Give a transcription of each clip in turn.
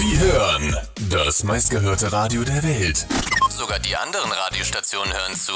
Sie hören das meistgehörte Radio der Welt. Sogar die anderen Radiostationen hören zu.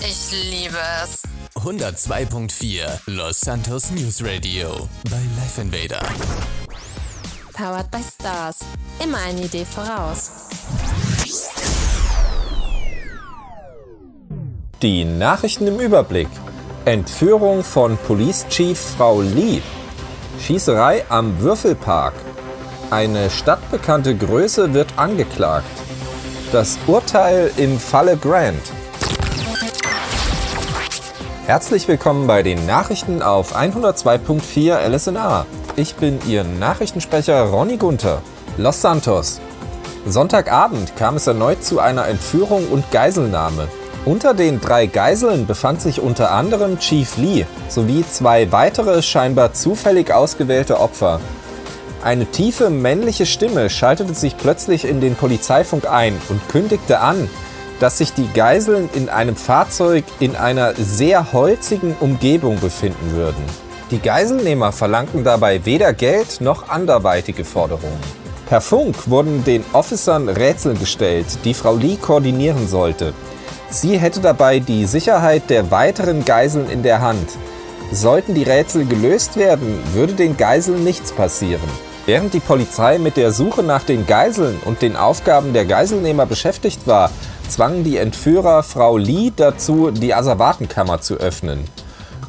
Ich liebe es. 102.4 Los Santos News Radio bei Life Invader. Powered by Stars. Immer eine Idee voraus. Die Nachrichten im Überblick. Entführung von Police Chief Frau Lee. Schießerei am Würfelpark. Eine stadtbekannte Größe wird angeklagt. Das Urteil im Falle Grant. Herzlich willkommen bei den Nachrichten auf 102.4 LSNA. Ich bin Ihr Nachrichtensprecher Ronny Gunther. Los Santos. Sonntagabend kam es erneut zu einer Entführung und Geiselnahme. Unter den drei Geiseln befand sich unter anderem Chief Lee sowie zwei weitere scheinbar zufällig ausgewählte Opfer. Eine tiefe männliche Stimme schaltete sich plötzlich in den Polizeifunk ein und kündigte an, dass sich die Geiseln in einem Fahrzeug in einer sehr holzigen Umgebung befinden würden. Die Geiselnehmer verlangten dabei weder Geld noch anderweitige Forderungen. Per Funk wurden den Officern Rätsel gestellt, die Frau Lee koordinieren sollte. Sie hätte dabei die Sicherheit der weiteren Geiseln in der Hand. Sollten die Rätsel gelöst werden, würde den Geiseln nichts passieren. Während die Polizei mit der Suche nach den Geiseln und den Aufgaben der Geiselnehmer beschäftigt war, zwangen die Entführer Frau Lee dazu, die Asservatenkammer zu öffnen.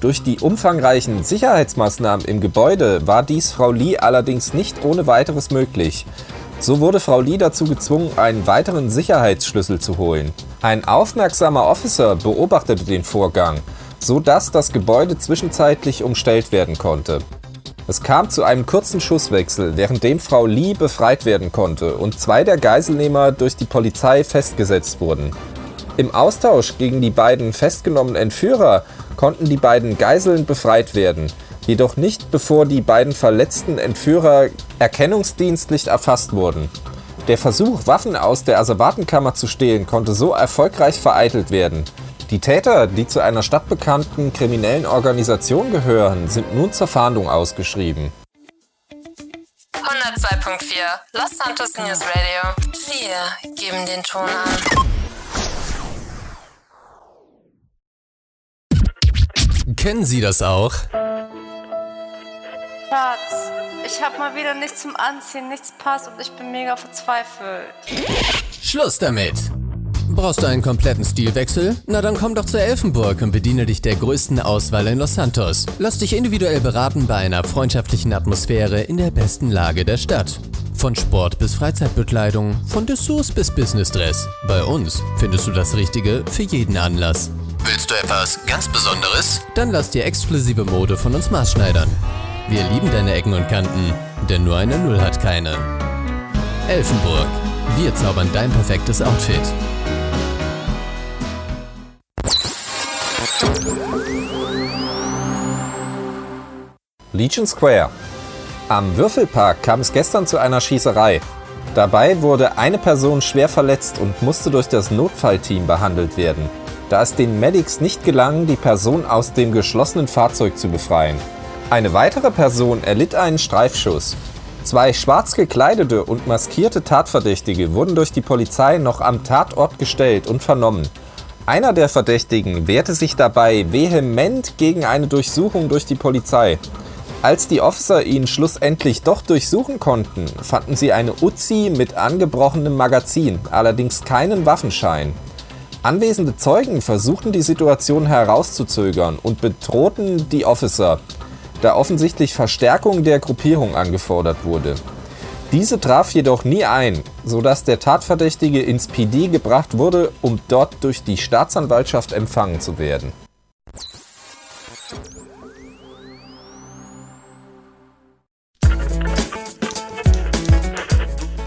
Durch die umfangreichen Sicherheitsmaßnahmen im Gebäude war dies Frau Lee allerdings nicht ohne weiteres möglich. So wurde Frau Lee dazu gezwungen, einen weiteren Sicherheitsschlüssel zu holen. Ein aufmerksamer Officer beobachtete den Vorgang, so dass das Gebäude zwischenzeitlich umstellt werden konnte. Es kam zu einem kurzen Schusswechsel, währenddem Frau Lee befreit werden konnte und zwei der Geiselnehmer durch die Polizei festgesetzt wurden. Im Austausch gegen die beiden festgenommenen Entführer konnten die beiden Geiseln befreit werden, jedoch nicht bevor die beiden verletzten Entführer erkennungsdienstlich erfasst wurden. Der Versuch, Waffen aus der Asservatenkammer zu stehlen, konnte so erfolgreich vereitelt werden. Die Täter, die zu einer stadtbekannten kriminellen Organisation gehören, sind nun zur Fahndung ausgeschrieben. 102.4 Los Santos News Radio. Wir geben den Ton an. Kennen Sie das auch? Schatz, ich hab mal wieder nichts zum Anziehen, nichts passt und ich bin mega verzweifelt. Schluss damit! Brauchst du einen kompletten Stilwechsel? Na dann komm doch zur Elfenburg und bediene dich der größten Auswahl in Los Santos. Lass dich individuell beraten bei einer freundschaftlichen Atmosphäre in der besten Lage der Stadt. Von Sport bis Freizeitbekleidung, von Dessous bis Businessdress. Bei uns findest du das Richtige für jeden Anlass. Willst du etwas ganz Besonderes? Dann lass dir exklusive Mode von uns maßschneidern. Wir lieben deine Ecken und Kanten, denn nur eine Null hat keine. Elfenburg. Wir zaubern dein perfektes Outfit. Legion Square. Am Würfelpark kam es gestern zu einer Schießerei. Dabei wurde eine Person schwer verletzt und musste durch das Notfallteam behandelt werden, da es den Medics nicht gelang, die Person aus dem geschlossenen Fahrzeug zu befreien. Eine weitere Person erlitt einen Streifschuss. Zwei schwarz gekleidete und maskierte Tatverdächtige wurden durch die Polizei noch am Tatort gestellt und vernommen. Einer der Verdächtigen wehrte sich dabei vehement gegen eine Durchsuchung durch die Polizei. Als die Officer ihn schlussendlich doch durchsuchen konnten, fanden sie eine Uzi mit angebrochenem Magazin, allerdings keinen Waffenschein. Anwesende Zeugen versuchten die Situation herauszuzögern und bedrohten die Officer, da offensichtlich Verstärkung der Gruppierung angefordert wurde. Diese traf jedoch nie ein, sodass der Tatverdächtige ins PD gebracht wurde, um dort durch die Staatsanwaltschaft empfangen zu werden.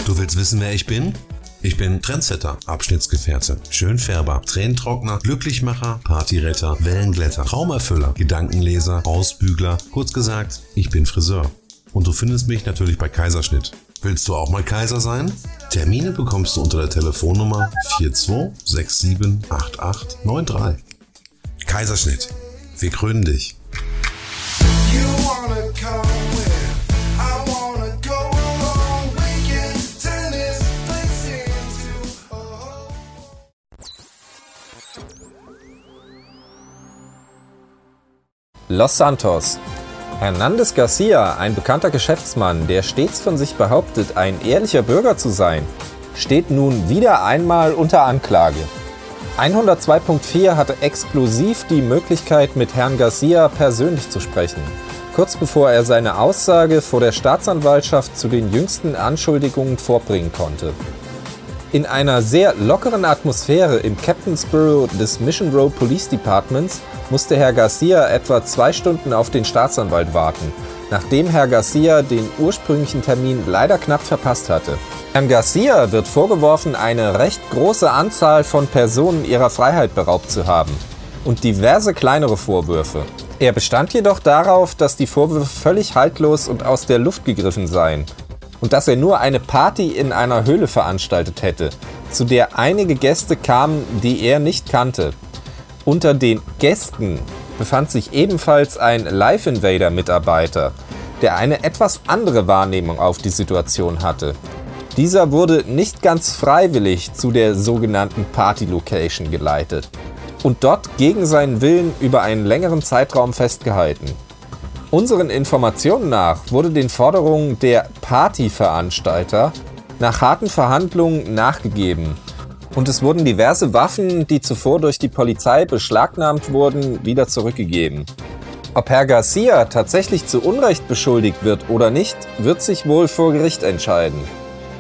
Du willst wissen, wer ich bin? Ich bin Trendsetter, Abschnittsgefährte, Schönfärber, Tränentrockner, Glücklichmacher, Partyretter, Wellenglätter, Traumerfüller, Gedankenleser, Ausbügler. Kurz gesagt, ich bin Friseur. Und du findest mich natürlich bei Kaiserschnitt. Willst du auch mal Kaiser sein? Termine bekommst du unter der Telefonnummer 42678893. Kaiserschnitt. Wir krönen dich. Los Santos, Hernandez Garcia, ein bekannter Geschäftsmann, der stets von sich behauptet, ein ehrlicher Bürger zu sein, steht nun wieder einmal unter Anklage. 102.4 hatte exklusiv die Möglichkeit, mit Herrn Garcia persönlich zu sprechen, kurz bevor er seine Aussage vor der Staatsanwaltschaft zu den jüngsten Anschuldigungen vorbringen konnte. In einer sehr lockeren Atmosphäre im Captain's Bureau des Mission Row Police Departments musste Herr Garcia etwa zwei Stunden auf den Staatsanwalt warten, nachdem Herr Garcia den ursprünglichen Termin leider knapp verpasst hatte. Herrn Garcia wird vorgeworfen, eine recht große Anzahl von Personen ihrer Freiheit beraubt zu haben und diverse kleinere Vorwürfe. Er bestand jedoch darauf, dass die Vorwürfe völlig haltlos und aus der Luft gegriffen seien und dass er nur eine Party in einer Höhle veranstaltet hätte, zu der einige Gäste kamen, die er nicht kannte. Unter den Gästen befand sich ebenfalls ein Life Invader Mitarbeiter, der eine etwas andere Wahrnehmung auf die Situation hatte. Dieser wurde nicht ganz freiwillig zu der sogenannten Party Location geleitet und dort gegen seinen Willen über einen längeren Zeitraum festgehalten. Unseren Informationen nach wurde den Forderungen der Partyveranstalter nach harten Verhandlungen nachgegeben und es wurden diverse Waffen, die zuvor durch die Polizei beschlagnahmt wurden, wieder zurückgegeben. Ob Herr Garcia tatsächlich zu Unrecht beschuldigt wird oder nicht, wird sich wohl vor Gericht entscheiden.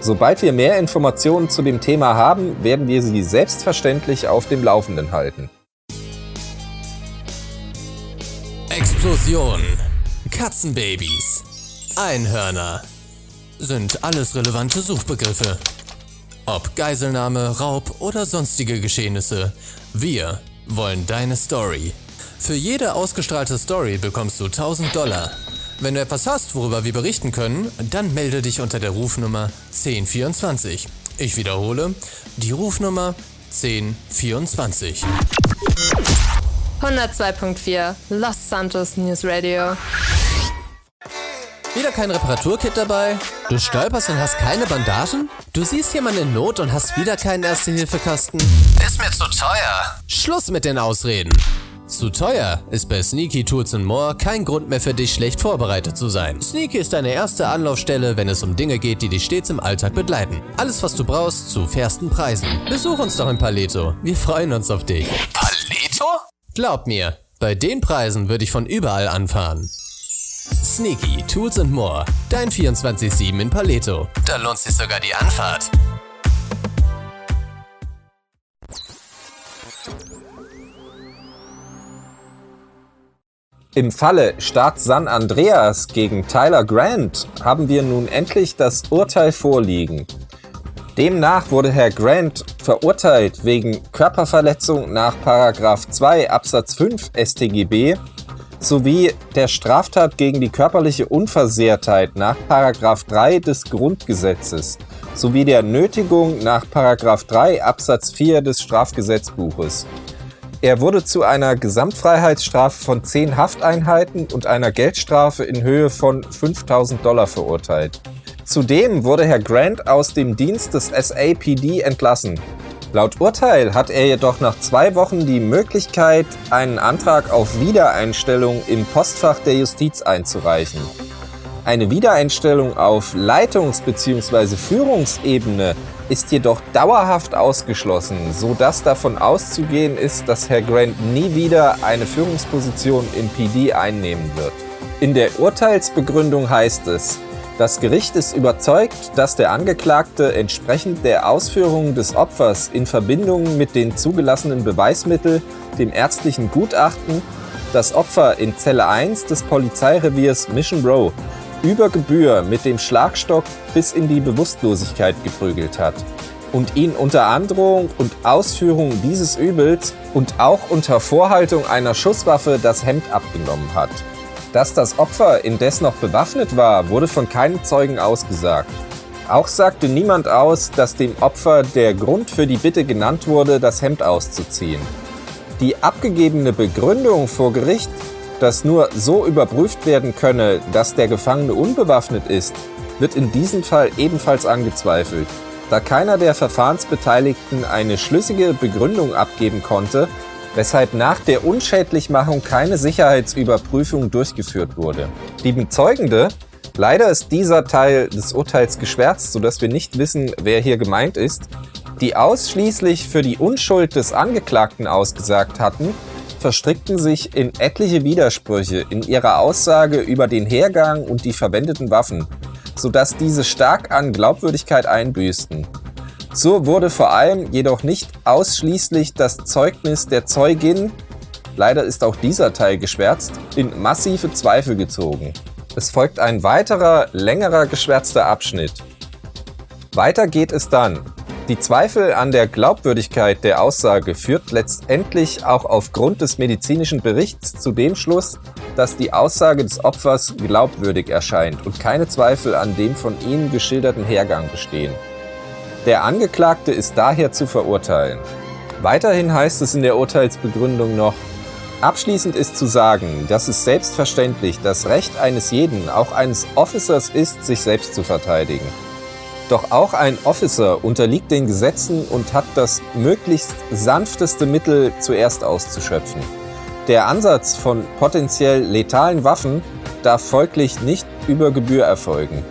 Sobald wir mehr Informationen zu dem Thema haben, werden wir Sie selbstverständlich auf dem Laufenden halten. Explosion. Katzenbabys. Einhörner. Sind alles relevante Suchbegriffe. Ob Geiselnahme, Raub oder sonstige Geschehnisse. Wir wollen deine Story. Für jede ausgestrahlte Story bekommst du 1000 Dollar. Wenn du etwas hast, worüber wir berichten können, dann melde dich unter der Rufnummer 1024. Ich wiederhole, die Rufnummer 1024. 102.4 Los Santos News Radio. Wieder kein Reparaturkit dabei? Du stolperst und hast keine Bandagen? Du siehst jemanden in Not und hast wieder keinen Erste-Hilfe-Kasten? Ist mir zu teuer. Schluss mit den Ausreden! Zu teuer ist bei Sneaky Tools More kein Grund mehr für dich, schlecht vorbereitet zu sein. Sneaky ist deine erste Anlaufstelle, wenn es um Dinge geht, die dich stets im Alltag begleiten. Alles, was du brauchst, zu fairsten Preisen. Besuch uns doch in Paleto. Wir freuen uns auf dich. Paleto? Glaub mir, bei den Preisen würde ich von überall anfahren. Sneaky Tools More, dein 24-7 in Paleto. Da lohnt sich sogar die Anfahrt. Im Falle Staat San Andreas gegen Tyler Grant haben wir nun endlich das Urteil vorliegen. Demnach wurde Herr Grant verurteilt wegen Körperverletzung nach 2 Absatz 5 StGB sowie der Straftat gegen die körperliche Unversehrtheit nach 3 des Grundgesetzes sowie der Nötigung nach 3 Absatz 4 des Strafgesetzbuches. Er wurde zu einer Gesamtfreiheitsstrafe von 10 Hafteinheiten und einer Geldstrafe in Höhe von 5000 Dollar verurteilt. Zudem wurde Herr Grant aus dem Dienst des SAPD entlassen. Laut Urteil hat er jedoch nach zwei Wochen die Möglichkeit, einen Antrag auf Wiedereinstellung im Postfach der Justiz einzureichen. Eine Wiedereinstellung auf Leitungs- bzw. Führungsebene ist jedoch dauerhaft ausgeschlossen, sodass davon auszugehen ist, dass Herr Grant nie wieder eine Führungsposition im PD einnehmen wird. In der Urteilsbegründung heißt es, das Gericht ist überzeugt, dass der Angeklagte entsprechend der Ausführungen des Opfers in Verbindung mit den zugelassenen Beweismitteln, dem ärztlichen Gutachten, das Opfer in Zelle 1 des Polizeireviers Mission Row über Gebühr mit dem Schlagstock bis in die Bewusstlosigkeit geprügelt hat und ihn unter Androhung und Ausführung dieses Übels und auch unter Vorhaltung einer Schusswaffe das Hemd abgenommen hat. Dass das Opfer indes noch bewaffnet war, wurde von keinem Zeugen ausgesagt. Auch sagte niemand aus, dass dem Opfer der Grund für die Bitte genannt wurde, das Hemd auszuziehen. Die abgegebene Begründung vor Gericht dass nur so überprüft werden könne, dass der Gefangene unbewaffnet ist, wird in diesem Fall ebenfalls angezweifelt, da keiner der Verfahrensbeteiligten eine schlüssige Begründung abgeben konnte, weshalb nach der Unschädlichmachung keine Sicherheitsüberprüfung durchgeführt wurde. Die Bezeugende Leider ist dieser Teil des Urteils geschwärzt, sodass wir nicht wissen, wer hier gemeint ist, die ausschließlich für die Unschuld des Angeklagten ausgesagt hatten, verstrickten sich in etliche Widersprüche in ihrer Aussage über den Hergang und die verwendeten Waffen, sodass diese stark an Glaubwürdigkeit einbüßten. So wurde vor allem jedoch nicht ausschließlich das Zeugnis der Zeugin, leider ist auch dieser Teil geschwärzt, in massive Zweifel gezogen. Es folgt ein weiterer, längerer geschwärzter Abschnitt. Weiter geht es dann. Die Zweifel an der Glaubwürdigkeit der Aussage führt letztendlich auch aufgrund des medizinischen Berichts zu dem Schluss, dass die Aussage des Opfers glaubwürdig erscheint und keine Zweifel an dem von Ihnen geschilderten Hergang bestehen. Der Angeklagte ist daher zu verurteilen. Weiterhin heißt es in der Urteilsbegründung noch, Abschließend ist zu sagen, dass es selbstverständlich das Recht eines jeden, auch eines Officers ist, sich selbst zu verteidigen. Doch auch ein Officer unterliegt den Gesetzen und hat das möglichst sanfteste Mittel zuerst auszuschöpfen. Der Ansatz von potenziell letalen Waffen darf folglich nicht über Gebühr erfolgen.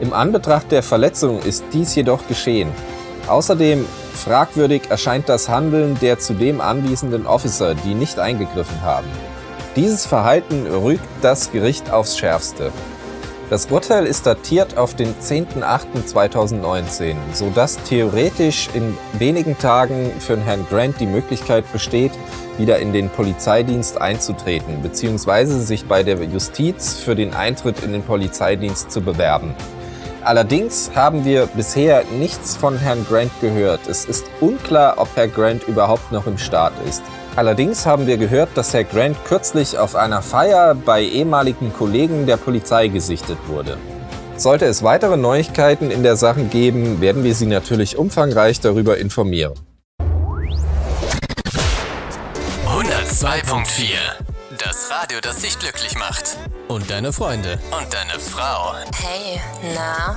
Im Anbetracht der Verletzung ist dies jedoch geschehen. Außerdem fragwürdig erscheint das Handeln der zudem anwesenden Officer, die nicht eingegriffen haben. Dieses Verhalten rügt das Gericht aufs Schärfste. Das Urteil ist datiert auf den 10.08.2019, sodass theoretisch in wenigen Tagen für Herrn Grant die Möglichkeit besteht, wieder in den Polizeidienst einzutreten bzw. sich bei der Justiz für den Eintritt in den Polizeidienst zu bewerben. Allerdings haben wir bisher nichts von Herrn Grant gehört. Es ist unklar, ob Herr Grant überhaupt noch im Staat ist. Allerdings haben wir gehört, dass Herr Grant kürzlich auf einer Feier bei ehemaligen Kollegen der Polizei gesichtet wurde. Sollte es weitere Neuigkeiten in der Sache geben, werden wir Sie natürlich umfangreich darüber informieren. 102.4 Das Radio, das dich glücklich macht. Und deine Freunde. Und deine Frau. Hey, na?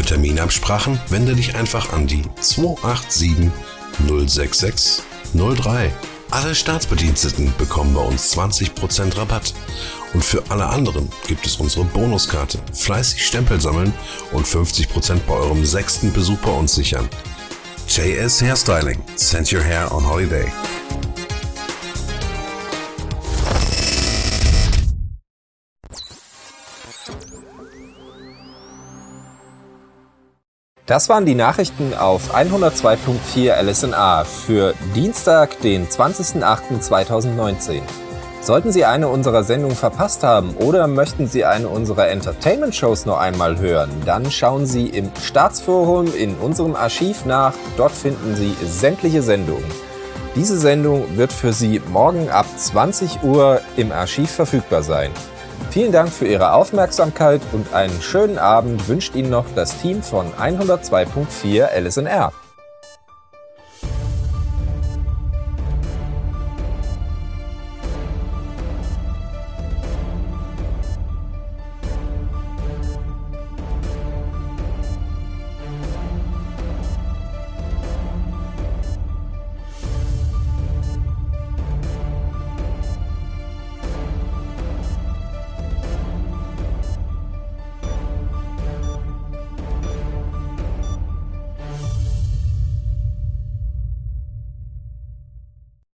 Für Terminabsprachen wende dich einfach an die 287 066 03. Alle Staatsbediensteten bekommen bei uns 20% Rabatt. Und für alle anderen gibt es unsere Bonuskarte. Fleißig Stempel sammeln und 50% bei eurem sechsten Besuch bei uns sichern. JS Hairstyling. Send your hair on holiday. Das waren die Nachrichten auf 102.4 LSNA für Dienstag, den 20.08.2019. Sollten Sie eine unserer Sendungen verpasst haben oder möchten Sie eine unserer Entertainment-Shows noch einmal hören, dann schauen Sie im Staatsforum in unserem Archiv nach. Dort finden Sie sämtliche Sendungen. Diese Sendung wird für Sie morgen ab 20 Uhr im Archiv verfügbar sein. Vielen Dank für Ihre Aufmerksamkeit und einen schönen Abend wünscht Ihnen noch das Team von 102.4 LSNR.